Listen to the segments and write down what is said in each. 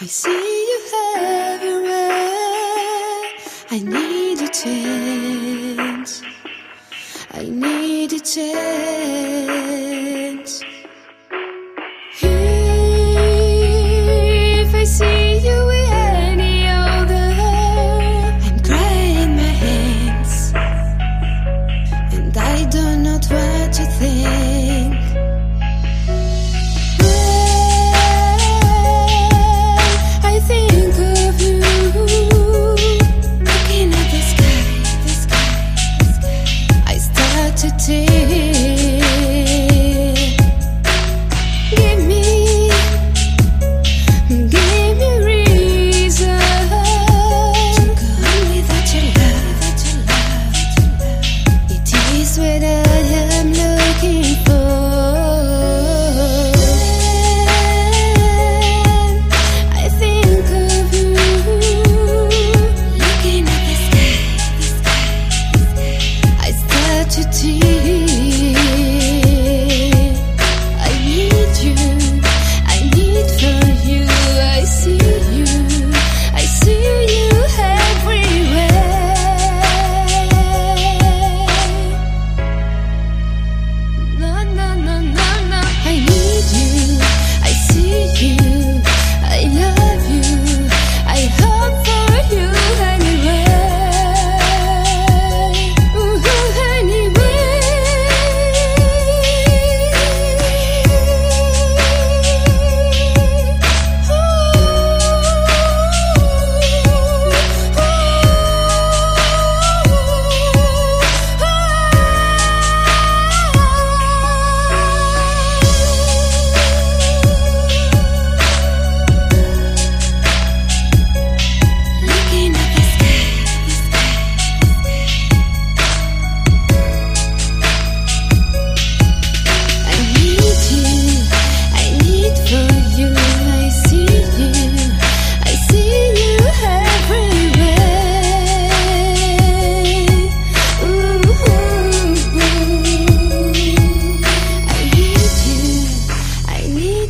I see you everywhere. I need a change. I need a change.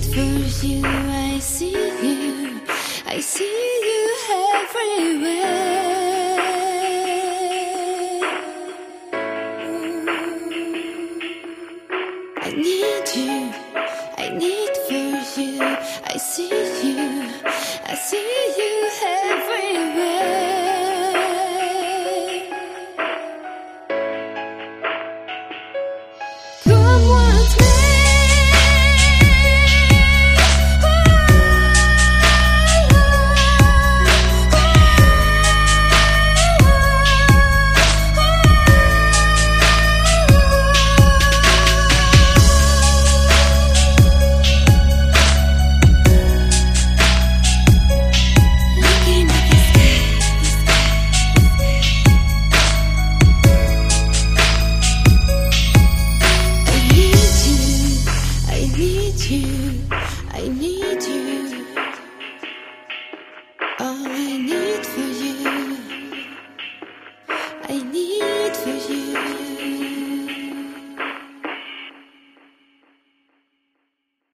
for you, I see you, I see you everywhere. I need you, I need for you, I see you, I see you everywhere. I need for you.